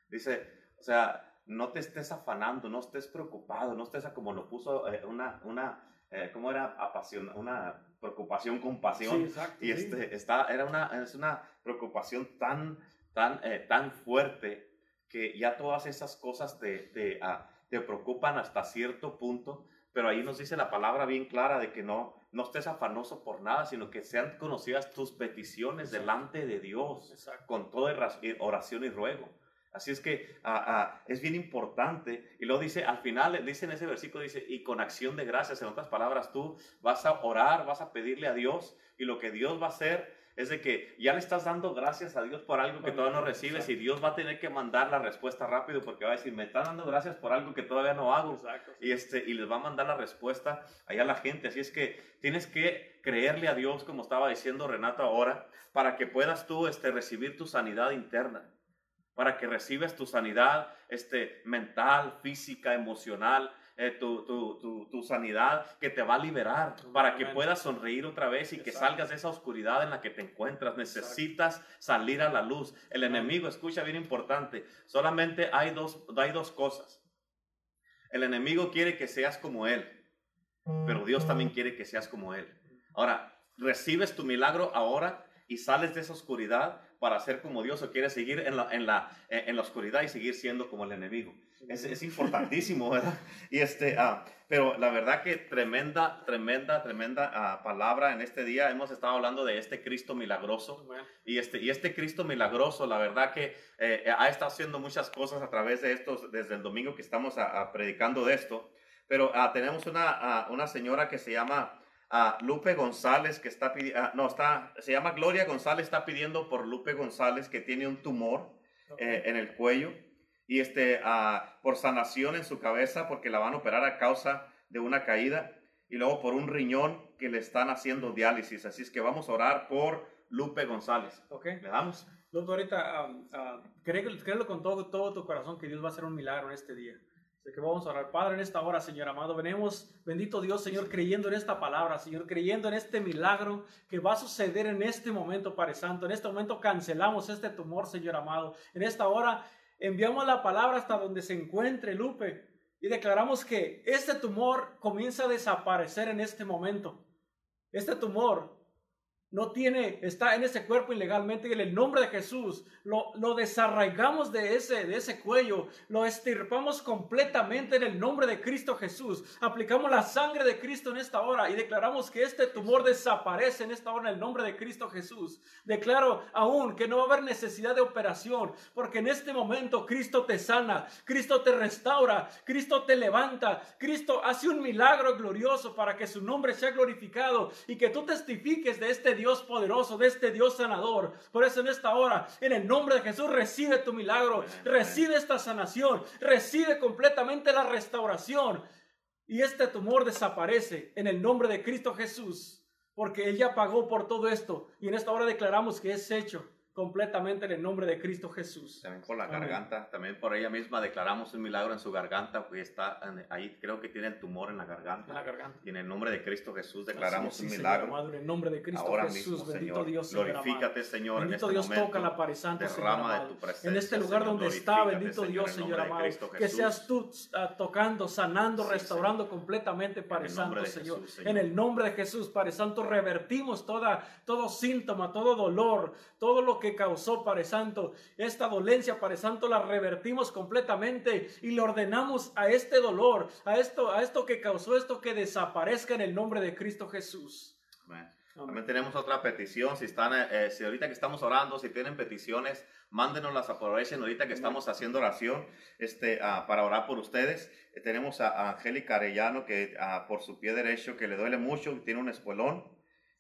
Dice, o sea, no te estés afanando, no estés preocupado, no estés como lo puso eh, una, una eh, ¿cómo era? Apasión, una preocupación con pasión. Sí, exacto, y sí. este, está, era una, es una preocupación tan, tan, eh, tan fuerte que ya todas esas cosas te, te, ah, te preocupan hasta cierto punto, pero ahí nos dice la palabra bien clara de que no, no estés afanoso por nada, sino que sean conocidas tus peticiones delante de Dios Exacto. con toda ra- oración y ruego. Así es que ah, ah, es bien importante. Y luego dice, al final, dice en ese versículo, dice, y con acción de gracias, en otras palabras, tú vas a orar, vas a pedirle a Dios, y lo que Dios va a hacer es de que ya le estás dando gracias a Dios por algo que todavía no recibes, y exacto. Dios va a tener que mandar la respuesta rápido, porque va a decir, me están dando gracias por algo que todavía no hago. Exacto. Y, este, y les va a mandar la respuesta allá a la gente. Así es que tienes que creerle a Dios, como estaba diciendo Renato ahora, para que puedas tú este, recibir tu sanidad interna, para que recibas tu sanidad este, mental, física, emocional, eh, tu, tu, tu, tu sanidad que te va a liberar, para que puedas sonreír otra vez y que salgas de esa oscuridad en la que te encuentras. Necesitas salir a la luz. El enemigo, escucha bien importante, solamente hay dos, hay dos cosas. El enemigo quiere que seas como él, pero Dios también quiere que seas como él. Ahora, recibes tu milagro ahora y sales de esa oscuridad para ser como Dios o quieres seguir en la, en la, en la oscuridad y seguir siendo como el enemigo. Es, es importantísimo, ¿verdad? Y este, ah, pero la verdad que tremenda, tremenda, tremenda ah, palabra en este día. Hemos estado hablando de este Cristo milagroso. Y este, y este Cristo milagroso, la verdad que eh, ha estado haciendo muchas cosas a través de estos, desde el domingo que estamos a- a predicando de esto. Pero ah, tenemos una, ah, una señora que se llama ah, Lupe González, que está pidiendo, no, está, se llama Gloria González, está pidiendo por Lupe González, que tiene un tumor Ok. eh, en el cuello y este, ah, por sanación en su cabeza, porque la van a operar a causa de una caída, y luego por un riñón que le están haciendo diálisis. Así es que vamos a orar por Lupe González. Ok. ¿Le damos? Doctor, ahorita, um, ah, créelo, créelo con todo, todo tu corazón que Dios va a hacer un milagro en este día. Que vamos a orar. Padre, en esta hora, Señor amado, venimos, bendito Dios, Señor, creyendo en esta palabra, Señor, creyendo en este milagro que va a suceder en este momento, Padre Santo. En este momento cancelamos este tumor, Señor amado. En esta hora enviamos la palabra hasta donde se encuentre Lupe y declaramos que este tumor comienza a desaparecer en este momento. Este tumor no tiene, está en ese cuerpo ilegalmente en el nombre de Jesús lo, lo desarraigamos de ese, de ese cuello, lo estirpamos completamente en el nombre de Cristo Jesús. Aplicamos la sangre de Cristo en esta hora y declaramos que este tumor desaparece en esta hora en el nombre de Cristo Jesús. Declaro aún que no va a haber necesidad de operación porque en este momento Cristo te sana, Cristo te restaura, Cristo te levanta, Cristo hace un milagro glorioso para que su nombre sea glorificado y que tú testifiques de este Dios poderoso, de este Dios sanador. Por eso en esta hora, en el nombre de Jesús, recibe tu milagro, recibe esta sanación, recibe completamente la restauración. Y este tumor desaparece en el nombre de Cristo Jesús, porque Él ya pagó por todo esto. Y en esta hora declaramos que es hecho completamente en el nombre de Cristo Jesús. También por la Amén. garganta, también por ella misma declaramos un milagro en su garganta, porque está en- ahí, creo que tiene el tumor en la garganta. En la garganta. Y en el nombre de Cristo Jesús declaramos es, un sí, milagro. Señor amado, en el nombre de Cristo Ahora Jesús, mismo, bendito Señor. Dios, Señor. Glorifícate, Señor, Bendito en Dios, este momento. toca la Señor Derrama amado. de tu presencia, En este lugar Señor. donde está, bendito Señor, Dios, Señor amado. Que seas tú ah, tocando, sanando, Sí, restaurando completamente, Padre Santo, Señor. Jesús, Señor. En el nombre de Jesús, Padre Santo, revertimos toda, todo síntoma, todo dolor, todo lo que causó, Padre Santo. Esta dolencia, Padre Santo, la revertimos completamente y le ordenamos a este dolor, a esto, a esto que causó esto, que desaparezca en el nombre de Cristo Jesús. Amén. También tenemos otra petición. Si están, eh, eh, si ahorita que estamos orando, si tienen peticiones, mándenoslas, aprovechen ahorita que estamos haciendo oración este, ah, para orar por ustedes. Eh, tenemos a, a Angélica Arellano que ah, por su pie derecho que le duele mucho, tiene un espuelón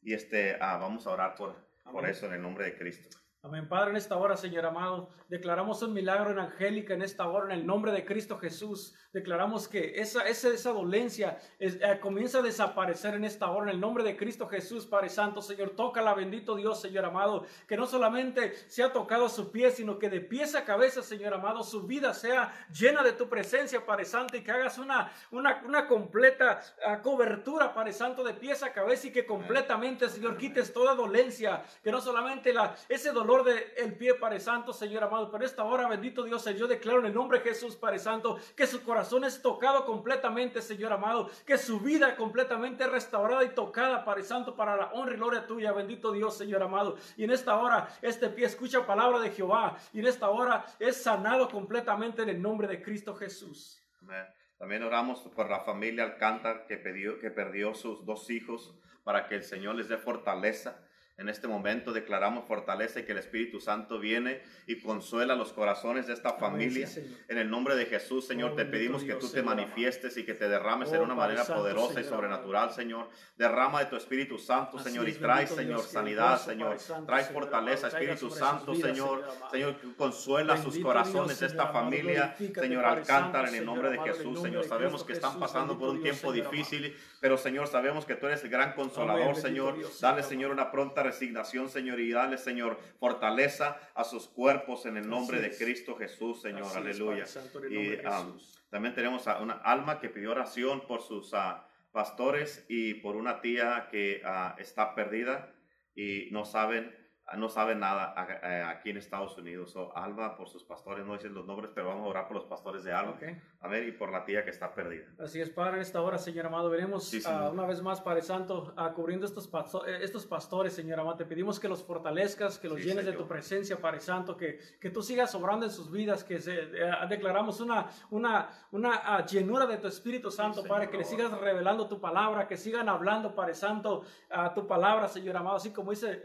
y este, ah, vamos a orar por, por eso en el nombre de Cristo. Amén. Padre, en esta hora, Señor amado, declaramos un milagro en Angélica en esta hora, en el nombre de Cristo Jesús. Declaramos que esa, esa, esa dolencia es- eh, comienza a desaparecer en esta hora, en el nombre de Cristo Jesús, Padre Santo. Señor, tócala, bendito Dios, Señor amado, que no solamente sea tocado su pie, sino que de pies a cabeza, Señor amado, su vida sea llena de tu presencia, Padre Santo, y que hagas una, una, una completa ah, cobertura, Padre Santo, de pies a cabeza y que completamente, Señor, quites toda dolencia, que no solamente la, ese dolor dolor del el pie, Padre Santo, Señor amado. Pero esta hora, bendito Dios, yo declaro en el nombre de Jesús, Padre Santo, que su corazón es tocado completamente, Señor amado. Que su vida completamente restaurada y tocada, Padre Santo, para la honra y gloria tuya, bendito Dios, Señor amado. Y en esta hora, este pie escucha palabra de Jehová. Y en esta hora es sanado completamente en el nombre de Cristo Jesús. También oramos por la familia Alcántar que, perdió, que perdió sus dos hijos para que el Señor les dé fortaleza en este momento declaramos fortaleza y que el Espíritu Santo viene y consuela los corazones de esta familia. en el nombre de Jesús, Señor, te pedimos que tú te manifiestes y que te derrames en una manera poderosa y sobrenatural, Señor. Derrama de tu Espíritu Santo, Señor, y trae, Señor, sanidad, Señor. Trae fortaleza, Espíritu Santo, Señor. Señor, consuela sus corazones de esta familia, Señor, Alcántara, en el nombre de Jesús, Señor. Sabemos que están pasando por un tiempo difícil, pero, Señor, sabemos que tú eres el gran consolador, Señor. Dale, Señor, una pronta resignación, Señor, y dale, Señor, fortaleza a sus cuerpos en el nombre de Cristo Jesús, Señor. Aleluya. y um, también tenemos a una alma que pidió oración por sus uh, pastores y por una tía que uh, está perdida y no saben Ah, no sabe nada eh, aquí en Estados Unidos. O Alba, por sus pastores, no dicen los nombres, pero vamos a orar por los pastores de Alba. A ver, y por la tía que está perdida. Así es, Padre, en esta hora, Señor amado, veremos ah, una vez más, Padre Santo, uh, cubriendo estos, eh, estos pastores, Señor amado. Te pedimos que los fortalezcas, que los llenes de tu presencia, Padre Santo, que, que tú sigas obrando en sus vidas, que se, eh, declaramos una, una, una llenura de tu Espíritu Santo, Padre, que le sigas revelando tu palabra, que sigan hablando, Padre Santo, a tu palabra, Señor amado, así como dice,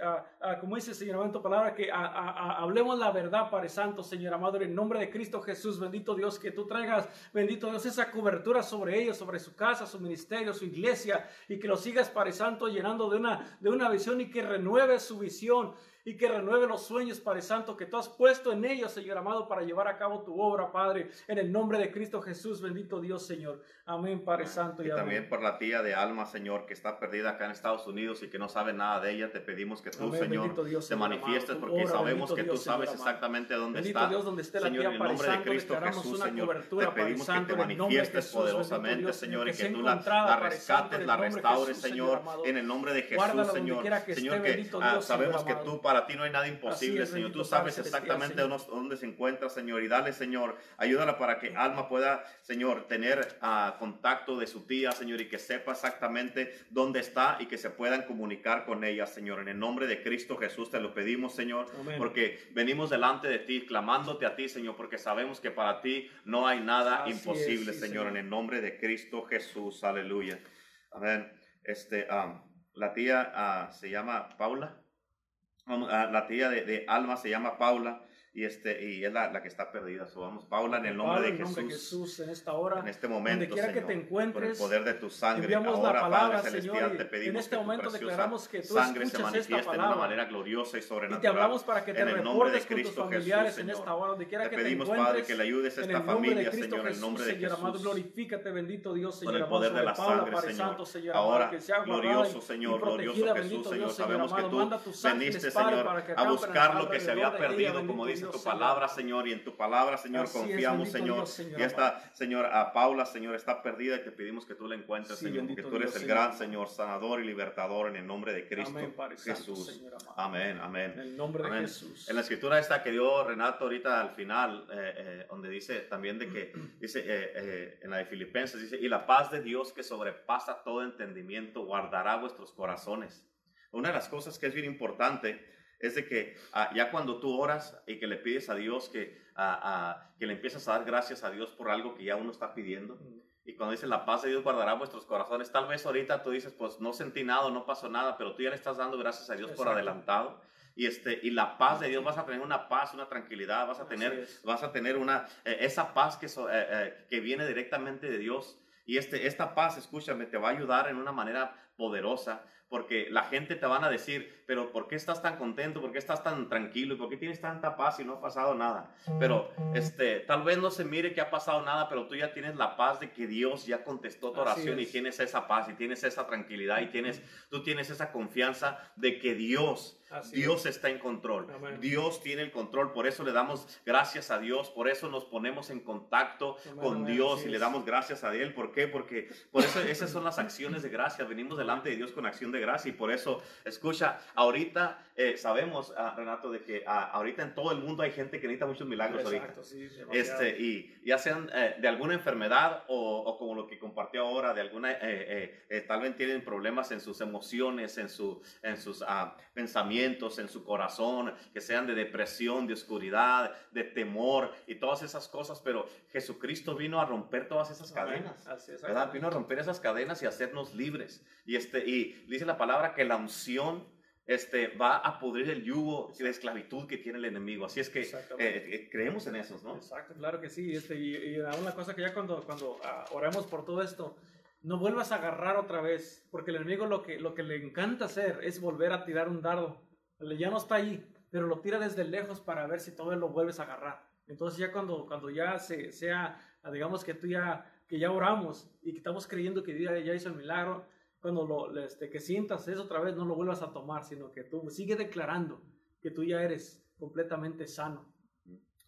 como dice Señor, en tu palabra, que hablemos la verdad, Padre Santo, Señor amado, en nombre de Cristo Jesús, bendito Dios, que tú traigas, bendito Dios, esa cobertura sobre ellos, sobre su casa, su ministerio, su iglesia, y que lo sigas, Padre Santo, llenando de una, de una visión y que renueve su visión y que renueve los sueños, Padre Santo, que tú has puesto en ellos, Señor amado, para llevar a cabo tu obra, Padre, en el nombre de Cristo Jesús, bendito Dios, Señor. Amén, Padre Santo. Y, también por la tía de Alma, Señor, que está perdida acá en Estados Unidos y que no sabe nada de ella, te pedimos que tú, Señor, te manifiestes porque sabemos que tú sabes exactamente dónde está. Dios, donde esté Señor, en el nombre de Cristo Jesús, Señor, te pedimos que te manifiestes poderosamente, Señor, y que tú la, rescates, la restaures, Señor, en el nombre de Jesús, Señor. Señor, que ah, sabemos que tú, para ti no hay nada imposible posible, Señor. Tú sabes exactamente dónde se encuentra, Señor. Y dale, Señor, ayúdala para que Alma pueda, Señor, tener uh, contacto de su tía, Señor, y que sepa exactamente dónde está y que se puedan comunicar con ella, Señor. En el nombre de Cristo Jesús te lo pedimos, Señor, porque venimos delante de ti, clamándote a ti, Señor, porque sabemos que para ti no hay nada imposible, señor, en el nombre de Cristo Jesús. Aleluya. Amén. Este, um, la tía uh, se llama Paula. Ah, la tía de, de, Alma se llama Paula y, este, y es la, la que está perdida. So, vamos, Paula, en el nombre, de, Jesús, nombre de Jesús, en esta hora, en este momento, donde quiera que te encuentres, por el poder de tu sangre, ahora, la palabra, Padre Señor, Celestial, te pedimos en este que momento tu declaramos que tú sangre se escuchas esta manifieste de una palabra manera gloriosa y sobrenatural. y te hablamos para que te en el nombre de con tus Cristo familiares Jesús, en esta hora, donde quiera Te que te pedimos, encuentres, Padre, que le ayudes a esta familia, Señor, en el nombre de Señor amado, Jesús. glorifícate, bendito Dios, Señor Por el poder de la sangre, Señor. Ahora, que glorioso Señor, glorioso Jesús, Señor. Sabemos que tú veniste, Señor, que a buscar lo que se había perdido, como bendito dice tu Señor. palabra, Señor, y en tu palabra, Señor, Así es, confiamos, bendito Señor. Dios, Señor Y esta, Señor, a Paula, Señor, está perdida y te pedimos que tú la encuentres, Sí, Señor, porque tú eres Dios, el Señor. gran Señor, sanador y libertador en el nombre de Cristo Amén, Padre Santo, Jesús. Señor amado. Amén, amén. En el nombre de Amén. Jesús. En la escritura esta que dio Renato ahorita al final, eh, eh, donde dice también de que, dice eh, eh, en la de Filipenses, dice, y la paz de Dios que sobrepasa todo entendimiento guardará vuestros corazones. Una de las cosas que es bien importante es de que ah, ya cuando tú oras y que le pides a Dios que, ah, ah, que le empiezas a dar gracias a Dios por algo que ya uno está pidiendo, y cuando dice la paz de Dios guardará vuestros corazones, tal vez ahorita tú dices, pues no sentí nada, no pasó nada, pero tú ya le estás dando gracias a Dios por Exacto. adelantado. Y, este, y la paz de Dios, vas a tener una paz, una tranquilidad, vas a tener, vas a tener una, eh, esa paz que, so- eh, eh, que viene directamente de Dios. Y este, esta paz, escúchame, te va a ayudar en una manera poderosa, porque la gente te van a decir, pero ¿por qué estás tan contento? ¿Por qué estás tan tranquilo? ¿Y por qué tienes tanta paz y no ha pasado nada? Pero este, tal vez no se mire que ha pasado nada, pero tú ya tienes la paz de que Dios ya contestó tu oración y es. tienes esa paz y tienes esa tranquilidad y tienes, tú tienes esa confianza de que Dios Así Dios está en control. Amén. Dios tiene el control. Por eso le damos gracias a Dios. Por eso nos ponemos en contacto Amén, con amén, Dios y le damos gracias a Él. ¿Por qué? Porque por eso esas son las acciones de gracias. Venimos delante de Dios con acción de gracia y por eso, escucha, ahorita eh, sabemos, ah, Renato, de que ah, ahorita en todo el mundo hay gente que necesita muchos milagros Exacto, ahorita. sí. Este, y ya sean eh, de alguna enfermedad o, o como lo que compartió ahora, de alguna, eh, tal vez tienen problemas en sus emociones, en, su, en sus ah, pensamientos, en su corazón, que sean de depresión, de oscuridad, de temor y todas esas cosas, pero Jesucristo vino a romper todas esas cadenas. Es, ¿verdad? Vino a romper esas cadenas y hacernos libres. Y, este, y dice la palabra que la unción este, va a pudrir el yugo de esclavitud que tiene el enemigo. Así es que eh, eh, creemos en esos, ¿no? Exacto, claro que sí. Este, y, y una cosa que ya cuando, cuando ah, oremos por todo esto, no vuelvas a agarrar otra vez, porque el enemigo lo que, lo que le encanta hacer es volver a tirar un dardo. Ya no está ahí, pero lo tira desde lejos para ver si todavía lo vuelves a agarrar. Entonces ya cuando, cuando ya se, sea, digamos que tú ya, que ya oramos y que estamos creyendo que Dios ya hizo el milagro, cuando lo, este, que sientas eso otra vez, no lo vuelvas a tomar, sino que tú sigue declarando que tú ya eres completamente sano.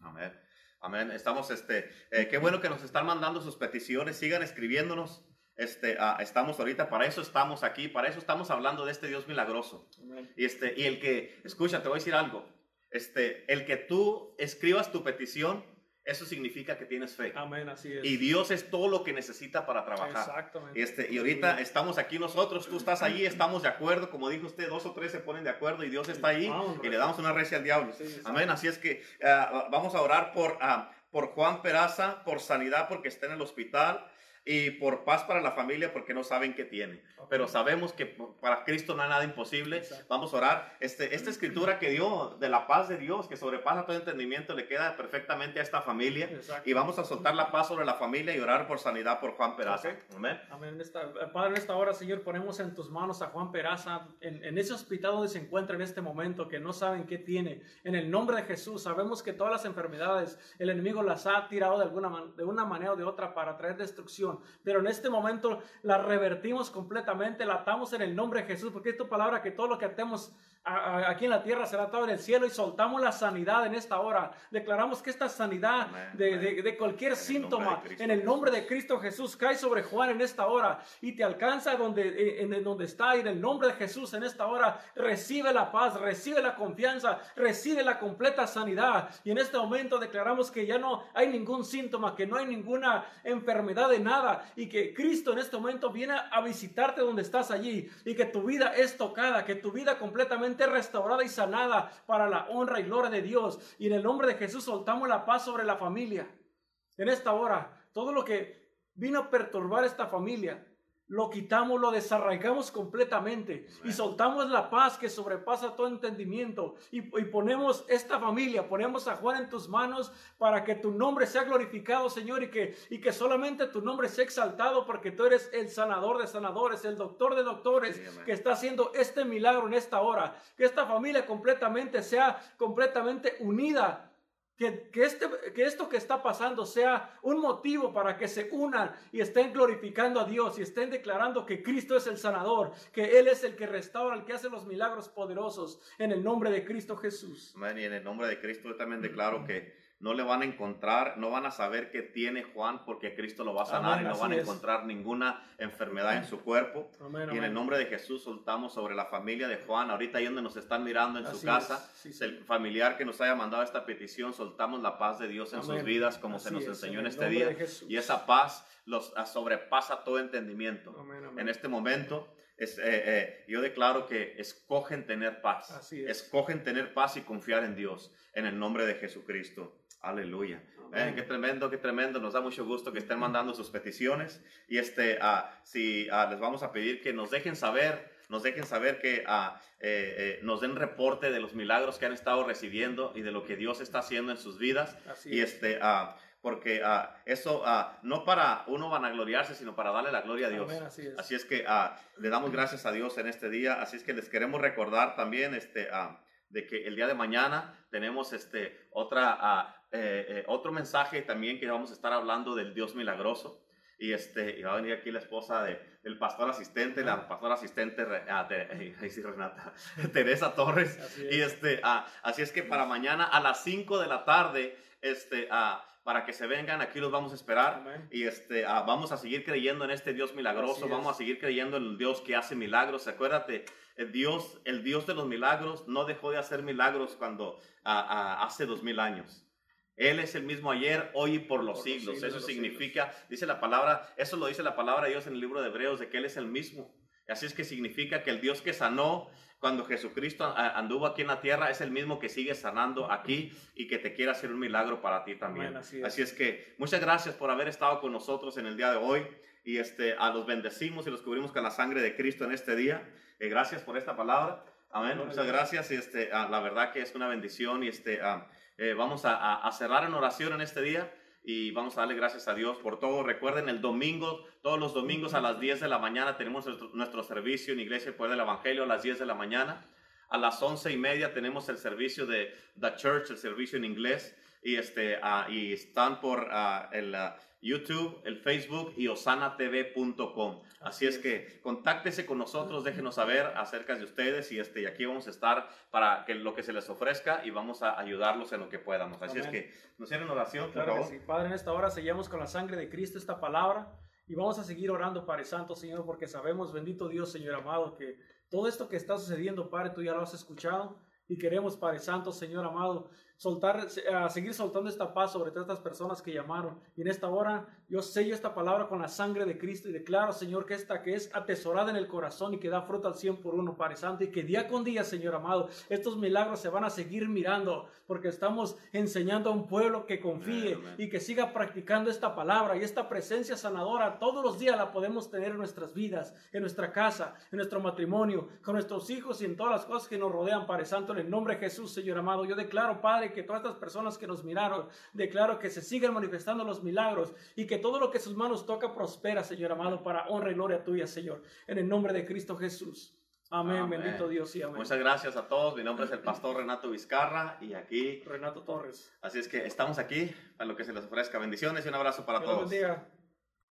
Amén. Amén. Estamos, este, eh, qué bueno que nos están mandando sus peticiones. Sigan escribiéndonos. Este, ah, estamos ahorita, para eso estamos aquí, para eso estamos hablando de este Dios milagroso. Y, este, y el que, escucha, te voy a decir algo. Este, el que tú escribas tu petición, eso significa que tienes fe. Amén, así es. Y Dios es todo lo que necesita para trabajar. Exactamente. Este, y ahorita estamos aquí nosotros, tú estás ahí, estamos de acuerdo, como dijo usted, dos o tres se ponen de acuerdo y Dios está ahí Vamos, y le damos una recia al diablo. Sí. Amén, así es que ah, vamos a orar por, ah, por Juan Peraza, por sanidad porque está en el hospital y por paz para la familia porque no saben qué tiene. Ok. Pero sabemos que para Cristo no hay nada imposible. Exacto. Vamos a orar. Este, esta escritura que dio de la paz de Dios, que sobrepasa todo entendimiento, le queda perfectamente a esta familia. Exacto. Y vamos a soltar la paz sobre la familia y orar por sanidad por Juan Peraza. Ok. Amén. Amén. Esta- Padre, en esta hora, Señor, ponemos en tus manos a Juan Peraza, en, en ese hospital donde se encuentra en este momento, que no saben qué tiene. En el nombre de Jesús, sabemos que todas las enfermedades, el enemigo las ha tirado de, alguna de una manera o de otra para traer destrucción. Pero en este momento la revertimos completamente, la atamos en el nombre de Jesús, porque es tu palabra que todo lo que atemos aquí en la tierra será atado en el cielo y soltamos la sanidad en esta hora. Declaramos que esta sanidad de, de- de cualquier En síntoma, en el nombre de Cristo Jesús cae sobre Juan en esta hora y te alcanza donde, en, en donde está. Y en el nombre de Jesús en esta hora recibe la paz, recibe la confianza, recibe la completa sanidad. Y en este momento declaramos que ya no hay ningún síntoma, que no hay ninguna enfermedad de nada y que Cristo en este momento viene a visitarte donde estás allí y que tu vida es tocada, que tu vida completamente restaurada y sanada para la honra y gloria de Dios. Y en el nombre de Jesús soltamos la paz sobre la familia en esta hora, todo lo que vino a perturbar esta familia, lo quitamos, lo desarraigamos completamente y soltamos la paz que sobrepasa todo entendimiento y, y ponemos esta familia, ponemos a Juan en tus manos para que tu nombre sea glorificado, Señor, y que, y que solamente tu nombre sea exaltado porque tú eres el sanador de sanadores, el doctor de doctores que está haciendo este milagro en esta hora. Que esta familia completamente sea completamente unida que, que, este, que esto que está pasando sea un motivo para que se unan y estén glorificando a Dios y estén declarando que Cristo es el sanador, que Él es el que restaura, el que hace los milagros poderosos en el nombre de Cristo Jesús. Amén. Y en el nombre de Cristo yo también declaro que no le van a encontrar, no van a saber qué tiene Juan porque Cristo lo va a sanar Amén, y no van a es. encontrar ninguna enfermedad en su cuerpo. Amén, Y en el nombre de Jesús soltamos sobre la familia de Juan, ahorita ahí donde nos están mirando en su casa, sí, el familiar que nos haya mandado esta petición, soltamos la paz de Dios en sus vidas como se nos es, enseñó en este día. Y esa paz los ah, sobrepasa todo entendimiento. En este momento, es, eh, eh, yo declaro que escogen tener paz. Así es. Escogen tener paz y confiar en Dios, en el nombre de Jesucristo. Aleluya. Eh, qué tremendo, qué tremendo. Nos da mucho gusto que estén mandando sus peticiones. Y este, ah, si ah, les vamos a pedir que nos dejen saber, nos dejen saber que eh, eh, nos den reporte de los milagros que han estado recibiendo y de lo que Dios está haciendo en sus vidas. Así Y es. este, porque eso no para uno vanagloriarse, sino para darle la gloria a Dios. Amén, así es. Así es que le damos gracias a Dios en este día. Así es que les queremos recordar también este, de que el día de mañana tenemos este, otra, eh, eh, otro mensaje también que vamos a estar hablando del Dios milagroso. Y, este, y va a venir aquí la esposa de, del pastor asistente, la pastora asistente, ah, sí, Renata, Teresa Torres. Así Y es. este, ah, así es que para mañana a las 5 de la tarde, este, ah, para que se vengan, aquí los vamos a esperar y este, ah, vamos a seguir creyendo en este Dios milagroso, vamos a seguir creyendo en el Dios que hace milagros. Acuérdate, el Dios, el Dios de los milagros no dejó de hacer milagros cuando ah, hace dos mil años. Él es el mismo ayer, hoy y por los Por los siglos. Eso los significa, dice la palabra, eso lo dice la palabra de Dios en el libro de Hebreos, de que Él es el mismo. Así es que significa que el Dios que sanó cuando Jesucristo anduvo aquí en la tierra es el mismo que sigue sanando aquí y que te quiere hacer un milagro para ti también. Así así, es. que muchas gracias por haber estado con nosotros en el día de hoy y este, a los bendecimos y los cubrimos con la sangre de Cristo en este día. Eh, gracias por esta palabra. Amén. Muchas gracias. Y este, ah, la verdad que es una bendición y este, ah, eh, vamos a, cerrar en oración en este día y vamos a darle gracias a Dios por todo. Recuerden, el domingo, todos los domingos a las 10 de la mañana tenemos nuestro, servicio en Iglesia Poder del Evangelio a las 10 de la mañana. A las once y media tenemos el servicio de The Church, el servicio en inglés. Y, este, ah, y están por ah, el ah, YouTube, el Facebook y osanatv.com. Así, Así es, es. que contáctese con nosotros, déjenos saber acerca de ustedes y, este, y aquí vamos a estar para que lo que se les ofrezca y vamos a ayudarlos en lo que podamos. Así es Amén. que nos cierren oración, por Claro que favor. sí. Padre, en esta hora sellamos con la sangre de Cristo esta palabra y vamos a seguir orando, Padre Santo, Señor, porque sabemos, bendito Dios, Señor amado, que todo esto que está sucediendo, Padre, tú ya lo has escuchado y queremos, Padre Santo, Señor amado, soltar, a seguir soltando esta paz sobre todas estas personas que llamaron. Y en esta hora yo sello esta palabra con la sangre de Cristo y declaro, Señor, que esta que es atesorada en el corazón y que da fruto al 100 por uno, Padre Santo, y que día con día, Señor amado, estos milagros se van a seguir mirando porque estamos enseñando a un pueblo que confíe y que siga practicando esta palabra y esta presencia sanadora todos los días la podemos tener en nuestras vidas, en nuestra casa, en nuestro matrimonio, con nuestros hijos y en todas las cosas que nos rodean, Padre Santo, en el nombre de Jesús, Señor amado. Yo declaro, Padre, que todas estas personas que nos miraron, declaro que se sigan manifestando los milagros y que todo lo que sus manos toca prospera, Señor amado, para honra y gloria tuya, Señor, en el nombre de Cristo Jesús. Amén, Amén. bendito Dios y amén. Muchas gracias a todos. Mi nombre es el pastor Renato Vizcarra y aquí, Renato Torres. así es que estamos aquí para lo que se les ofrezca. Bendiciones y un abrazo para Dios todos. bendiga.